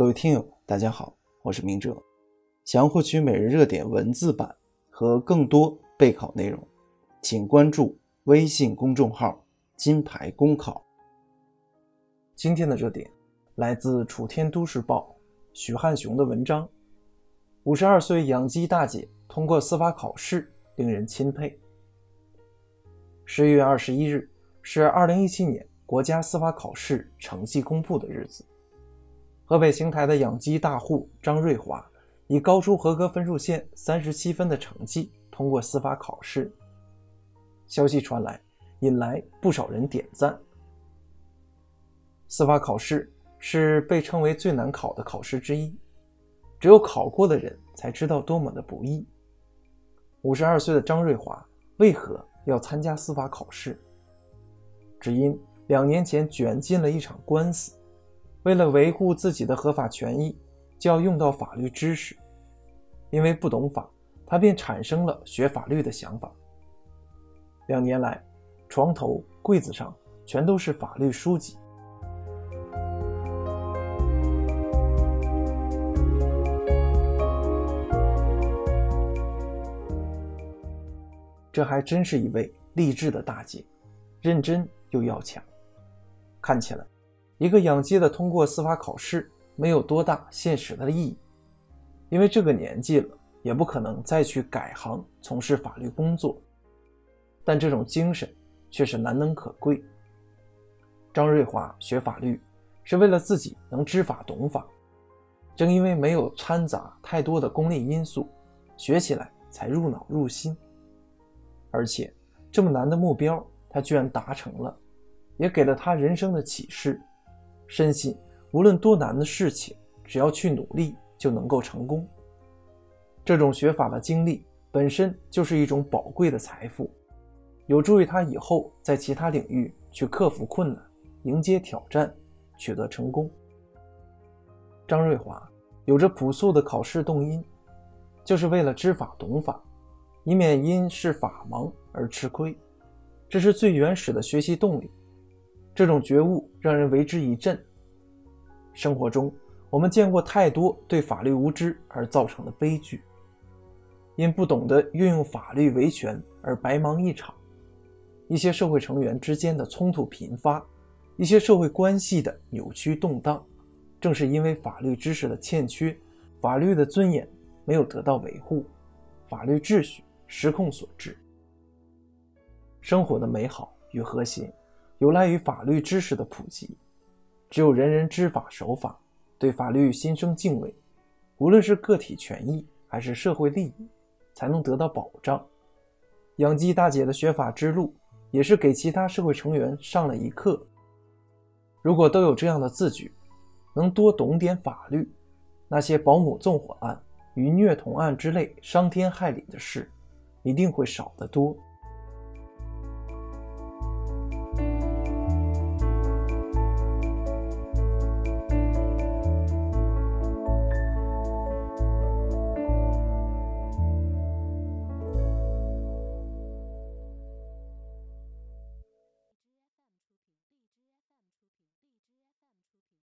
各位听友，大家好，我是明哲。想要获取每日热点文字版和更多备考内容，请关注微信公众号“金牌公考”。今天的热点来自楚天都市报许汉雄的文章：五十二岁养鸡大姐通过司法考试，令人钦佩。十一月二十一日是二零一七年国家司法考试成绩公布的日子。河北邢台的养鸡大户张瑞华以高出合格分数线三十七分的成绩通过司法考试。消息传来，引来不少人点赞。司法考试是被称为最难考的考试之一，只有考过的人才知道多么的不易。五十二岁的张瑞华为何要参加司法考试？只因两年前卷进了一场官司。为了维护自己的合法权益，就要用到法律知识。因为不懂法，他便产生了学法律的想法。两年来，床头柜子上全都是法律书籍。这还真是一位励志的大姐，认真又要强。看起来。一个养鸡的通过司法考试没有多大现实的意义，因为这个年纪了，也不可能再去改行从事法律工作。但这种精神却是难能可贵。张瑞华学法律是为了自己能知法懂法，正因为没有掺杂太多的功利因素，学起来才入脑入心。而且这么难的目标，他居然达成了，也给了他人生的启示。深信无论多难的事情，只要去努力就能够成功。这种学法的经历本身就是一种宝贵的财富，有助于他以后在其他领域去克服困难、迎接挑战、取得成功。张瑞华有着朴素的考试动因，就是为了知法懂法，以免因是法盲而吃亏。这是最原始的学习动力。这种觉悟让人为之一振。生活中，我们见过太多对法律无知而造成的悲剧，因不懂得运用法律维权而白忙一场；一些社会成员之间的冲突频发，一些社会关系的扭曲动荡，正是因为法律知识的欠缺，法律的尊严没有得到维护，法律秩序失控所致。生活的美好与和谐。有赖于法律知识的普及，只有人人知法守法，对法律心生敬畏，无论是个体权益还是社会利益，才能得到保障。养鸡大姐的学法之路，也是给其他社会成员上了一课。如果都有这样的自觉，能多懂点法律，那些保姆纵火案与虐童案之类伤天害理的事，一定会少得多。